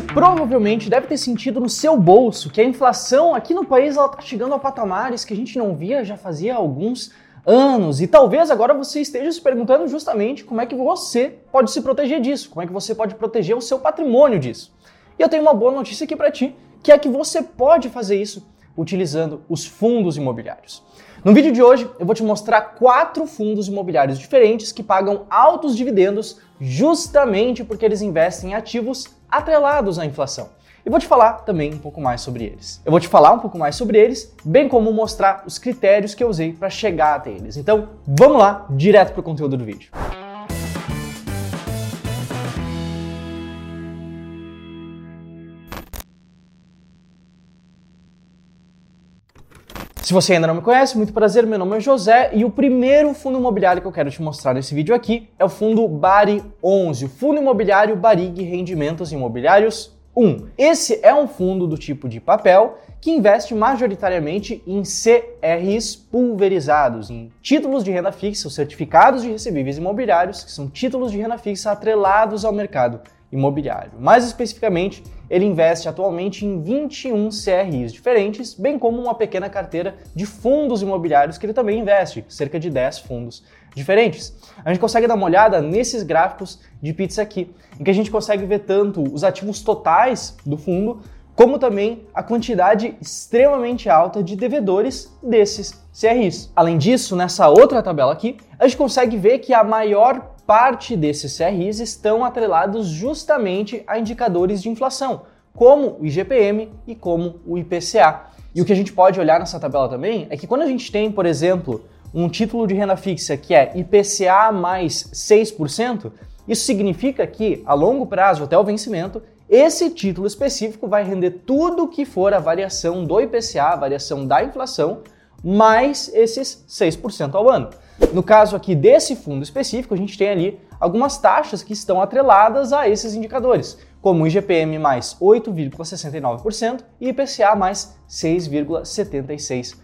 Você provavelmente deve ter sentido no seu bolso que a inflação aqui no país está chegando a patamares que a gente não via já fazia alguns anos. E talvez agora você esteja se perguntando justamente como é que você pode se proteger disso, como é que você pode proteger o seu patrimônio disso. E eu tenho uma boa notícia aqui para ti, que é que você pode fazer isso utilizando os fundos imobiliários. No vídeo de hoje, eu vou te mostrar quatro fundos imobiliários diferentes que pagam altos dividendos justamente porque eles investem em ativos atrelados à inflação. E vou te falar também um pouco mais sobre eles. Eu vou te falar um pouco mais sobre eles, bem como mostrar os critérios que eu usei para chegar até eles. Então, vamos lá, direto para o conteúdo do vídeo. Se você ainda não me conhece, muito prazer, meu nome é José e o primeiro fundo imobiliário que eu quero te mostrar nesse vídeo aqui é o fundo Bari 11, o Fundo Imobiliário Barig Rendimentos Imobiliários 1. Esse é um fundo do tipo de papel que investe majoritariamente em CRs pulverizados, em títulos de renda fixa, os certificados de recebíveis imobiliários, que são títulos de renda fixa atrelados ao mercado imobiliário. Mais especificamente, ele investe atualmente em 21 CRIs diferentes, bem como uma pequena carteira de fundos imobiliários que ele também investe, cerca de 10 fundos diferentes. A gente consegue dar uma olhada nesses gráficos de pizza aqui, em que a gente consegue ver tanto os ativos totais do fundo, como também a quantidade extremamente alta de devedores desses CRIs. Além disso, nessa outra tabela aqui, a gente consegue ver que a maior parte desses CRIs estão atrelados justamente a indicadores de inflação, como o IGPM e como o IPCA. E o que a gente pode olhar nessa tabela também é que quando a gente tem, por exemplo, um título de renda fixa que é IPCA mais 6%, isso significa que, a longo prazo, até o vencimento, esse título específico vai render tudo que for a variação do IPCA, a variação da inflação, mais esses 6% ao ano. No caso aqui desse fundo específico, a gente tem ali algumas taxas que estão atreladas a esses indicadores, como IGPM mais 8,69% e IPCA mais 6,76%.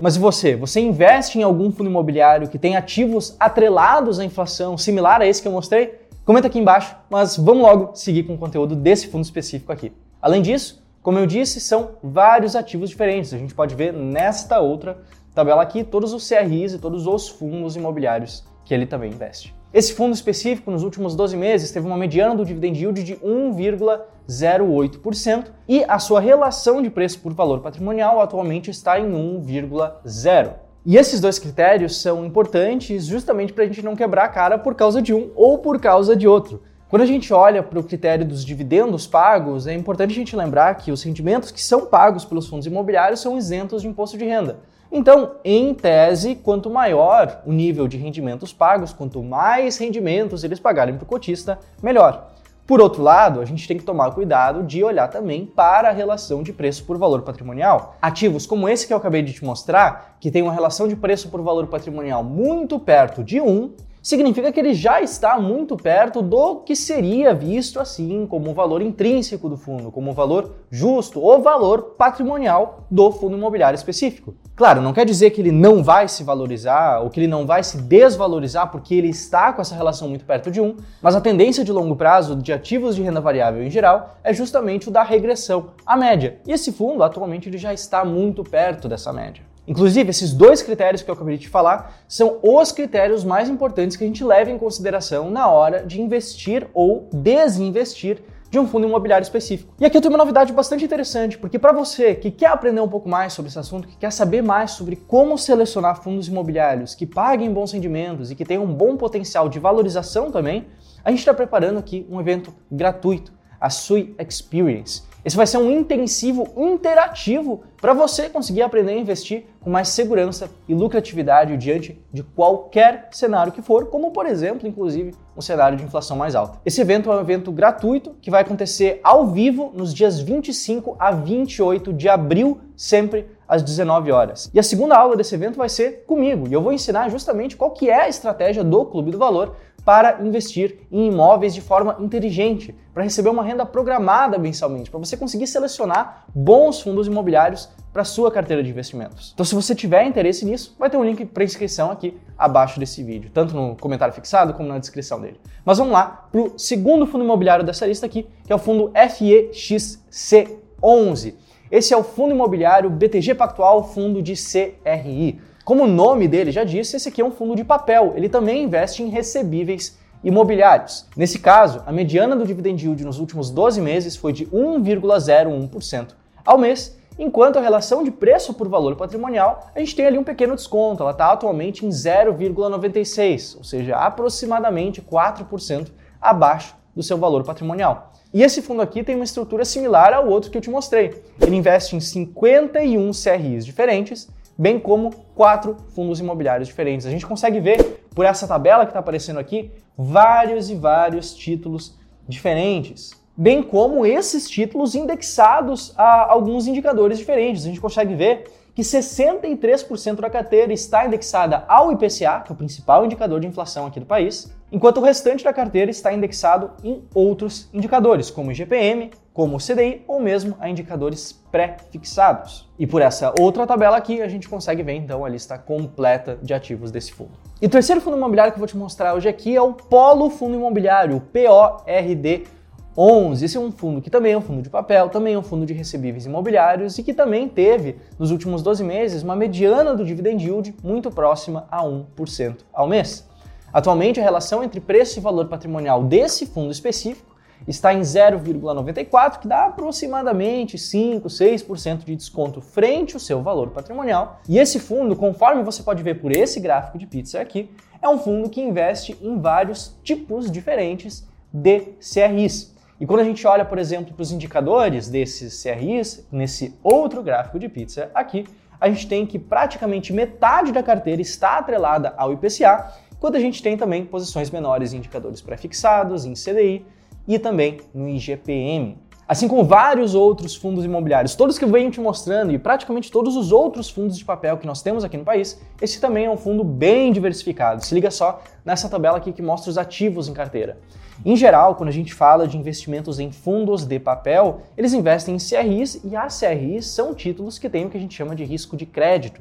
Mas e você? Você investe em algum fundo imobiliário que tem ativos atrelados à inflação, similar a esse que eu mostrei? Comenta aqui embaixo, mas vamos logo seguir com o conteúdo desse fundo específico aqui. Além disso, como eu disse, são vários ativos diferentes. A gente pode ver nesta outra tabela aqui todos os CRIs e todos os fundos imobiliários que ele também investe. Esse fundo específico, nos últimos 12 meses, teve uma mediana do dividend yield de 1,08% e a sua relação de preço por valor patrimonial atualmente está em 1,0%. E esses dois critérios são importantes justamente para a gente não quebrar a cara por causa de um ou por causa de outro. Quando a gente olha para o critério dos dividendos pagos, é importante a gente lembrar que os rendimentos que são pagos pelos fundos imobiliários são isentos de imposto de renda. Então, em tese, quanto maior o nível de rendimentos pagos, quanto mais rendimentos eles pagarem para o cotista, melhor. Por outro lado, a gente tem que tomar cuidado de olhar também para a relação de preço por valor patrimonial. Ativos como esse que eu acabei de te mostrar, que tem uma relação de preço por valor patrimonial muito perto de 1, significa que ele já está muito perto do que seria visto assim como o valor intrínseco do fundo, como o valor justo ou valor patrimonial do fundo imobiliário específico. Claro, não quer dizer que ele não vai se valorizar ou que ele não vai se desvalorizar porque ele está com essa relação muito perto de 1, mas a tendência de longo prazo de ativos de renda variável em geral é justamente o da regressão à média. E esse fundo atualmente ele já está muito perto dessa média. Inclusive, esses dois critérios que eu acabei de falar são os critérios mais importantes que a gente leva em consideração na hora de investir ou desinvestir de um fundo imobiliário específico. E aqui eu tenho uma novidade bastante interessante, porque para você que quer aprender um pouco mais sobre esse assunto, que quer saber mais sobre como selecionar fundos imobiliários que paguem bons rendimentos e que tenham um bom potencial de valorização também, a gente está preparando aqui um evento gratuito, a Sui Experience. Esse vai ser um intensivo interativo para você conseguir aprender a investir com mais segurança e lucratividade diante de qualquer cenário que for, como por exemplo, inclusive, um cenário de inflação mais alta. Esse evento é um evento gratuito que vai acontecer ao vivo nos dias 25 a 28 de abril, sempre às 19 horas. E a segunda aula desse evento vai ser comigo, e eu vou ensinar justamente qual que é a estratégia do Clube do Valor para investir em imóveis de forma inteligente, para receber uma renda programada mensalmente, para você conseguir selecionar bons fundos imobiliários para sua carteira de investimentos. Então, se você tiver interesse nisso, vai ter um link para inscrição aqui abaixo desse vídeo, tanto no comentário fixado como na descrição dele. Mas vamos lá para o segundo fundo imobiliário dessa lista aqui, que é o fundo FEXC11. Esse é o fundo imobiliário BTG Pactual Fundo de CRI. Como o nome dele já disse, esse aqui é um fundo de papel. Ele também investe em recebíveis imobiliários. Nesse caso, a mediana do dividend yield nos últimos 12 meses foi de 1,01% ao mês, enquanto a relação de preço por valor patrimonial, a gente tem ali um pequeno desconto, ela está atualmente em 0,96, ou seja, aproximadamente 4% abaixo do seu valor patrimonial. E esse fundo aqui tem uma estrutura similar ao outro que eu te mostrei. Ele investe em 51 CRIs diferentes bem como quatro fundos imobiliários diferentes. A gente consegue ver por essa tabela que está aparecendo aqui vários e vários títulos diferentes, bem como esses títulos indexados a alguns indicadores diferentes. A gente consegue ver que 63% da carteira está indexada ao IPCA, que é o principal indicador de inflação aqui do país, enquanto o restante da carteira está indexado em outros indicadores, como o IGPM, como o CDI ou mesmo a indicadores pré-fixados. E por essa outra tabela aqui, a gente consegue ver então a lista completa de ativos desse fundo. E o terceiro fundo imobiliário que eu vou te mostrar hoje aqui é o Polo Fundo Imobiliário, o PORD 11. Esse é um fundo que também é um fundo de papel, também é um fundo de recebíveis imobiliários e que também teve, nos últimos 12 meses, uma mediana do dividend yield muito próxima a 1% ao mês. Atualmente, a relação entre preço e valor patrimonial desse fundo específico está em 0,94, que dá aproximadamente 5, 6% de desconto frente ao seu valor patrimonial. E esse fundo, conforme você pode ver por esse gráfico de pizza aqui, é um fundo que investe em vários tipos diferentes de CRIs. E quando a gente olha, por exemplo, para os indicadores desses CRIs, nesse outro gráfico de pizza aqui, a gente tem que praticamente metade da carteira está atrelada ao IPCA, enquanto a gente tem também posições menores em indicadores pré-fixados, em CDI e também no IGPM. Assim como vários outros fundos imobiliários, todos que eu venho te mostrando e praticamente todos os outros fundos de papel que nós temos aqui no país, esse também é um fundo bem diversificado. Se liga só nessa tabela aqui que mostra os ativos em carteira. Em geral, quando a gente fala de investimentos em fundos de papel, eles investem em CRIs e as CRIs são títulos que têm o que a gente chama de risco de crédito.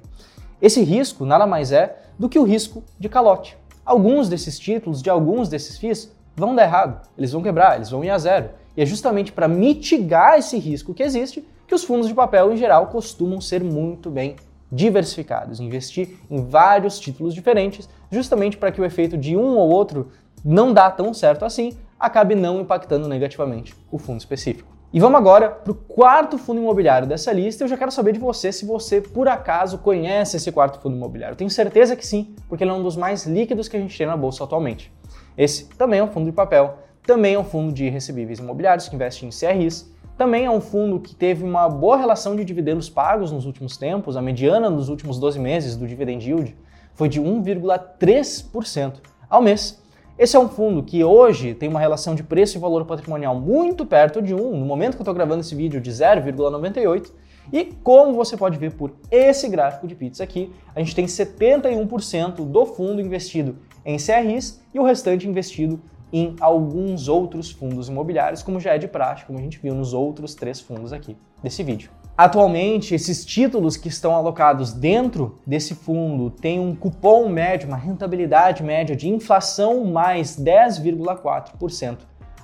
Esse risco nada mais é do que o risco de calote. Alguns desses títulos, de alguns desses FIIs, vão dar errado, eles vão quebrar, eles vão ir a zero. E é justamente para mitigar esse risco que existe que os fundos de papel, em geral, costumam ser muito bem diversificados, investir em vários títulos diferentes, justamente para que o efeito de um ou outro não dá tão certo assim, acabe não impactando negativamente o fundo específico. E vamos agora para o quarto fundo imobiliário dessa lista. Eu já quero saber de você se você, por acaso, conhece esse quarto fundo imobiliário. tenho certeza que sim, porque ele é um dos mais líquidos que a gente tem na bolsa atualmente. Esse também é um fundo de papel, também é um fundo de recebíveis imobiliários que investe em CRIs, também é um fundo que teve uma boa relação de dividendos pagos nos últimos tempos, a mediana nos últimos 12 meses do dividend yield foi de 1,3% ao mês esse é um fundo que hoje tem uma relação de preço e valor patrimonial muito perto de 1, no momento que eu estou gravando esse vídeo, de 0,98. E como você pode ver por esse gráfico de pizza aqui, a gente tem 71% do fundo investido em CRIs e o restante investido em alguns outros fundos imobiliários, como já é de prática, como a gente viu nos outros três fundos aqui desse vídeo. Atualmente, esses títulos que estão alocados dentro desse fundo têm um cupom médio, uma rentabilidade média de inflação mais 10,4%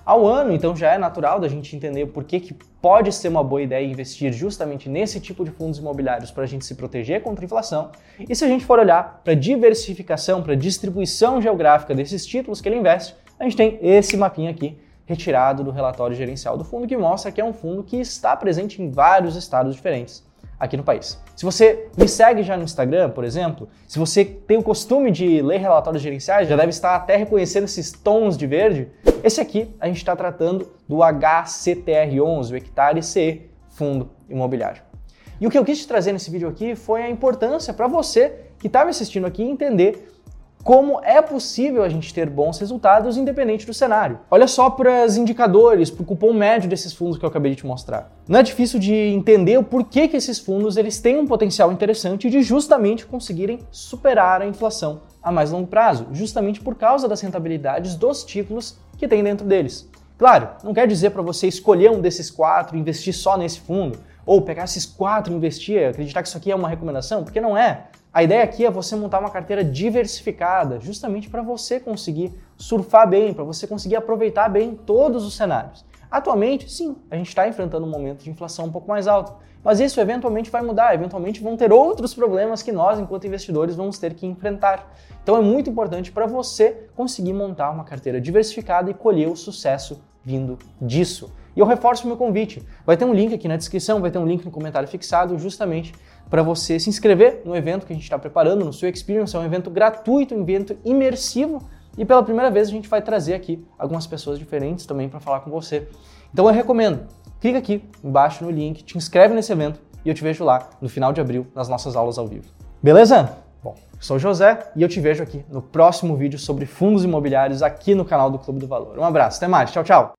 ao ano, então já é natural da gente entender por que, que pode ser uma boa ideia investir justamente nesse tipo de fundos imobiliários para a gente se proteger contra a inflação. E se a gente for olhar para a diversificação, para a distribuição geográfica desses títulos que ele investe, a gente tem esse mapinha aqui retirado do relatório gerencial do fundo, que mostra que é um fundo que está presente em vários estados diferentes aqui no país. Se você me segue já no Instagram, por exemplo, se você tem o costume de ler relatórios gerenciais, já deve estar até reconhecendo esses tons de verde. Esse aqui a gente está tratando do HCTR11, o Hectare CE Fundo Imobiliário. E o que eu quis te trazer nesse vídeo aqui foi a importância para você que está me assistindo aqui entender como é possível a gente ter bons resultados independente do cenário. Olha só para os indicadores, para o cupom médio desses fundos que eu acabei de te mostrar. Não é difícil de entender o porquê que esses fundos eles têm um potencial interessante de justamente conseguirem superar a inflação a mais longo prazo, justamente por causa das rentabilidades dos títulos que tem dentro deles. Claro, não quer dizer para você escolher um desses quatro e investir só nesse fundo, ou pegar esses quatro e investir, acreditar que isso aqui é uma recomendação, porque não é. A ideia aqui é você montar uma carteira diversificada, justamente para você conseguir surfar bem, para você conseguir aproveitar bem todos os cenários. Atualmente, sim, a gente está enfrentando um momento de inflação um pouco mais alto, mas isso eventualmente vai mudar, eventualmente vão ter outros problemas que nós, enquanto investidores, vamos ter que enfrentar. Então é muito importante para você conseguir montar uma carteira diversificada e colher o sucesso vindo disso. E eu reforço o meu convite. Vai ter um link aqui na descrição, vai ter um link no comentário fixado, justamente para você se inscrever no evento que a gente está preparando, no seu Experience. É um evento gratuito, um evento imersivo. E pela primeira vez a gente vai trazer aqui algumas pessoas diferentes também para falar com você. Então eu recomendo, clica aqui embaixo no link, te inscreve nesse evento e eu te vejo lá no final de abril nas nossas aulas ao vivo. Beleza? Bom, sou o José e eu te vejo aqui no próximo vídeo sobre fundos imobiliários aqui no canal do Clube do Valor. Um abraço, até mais, tchau, tchau!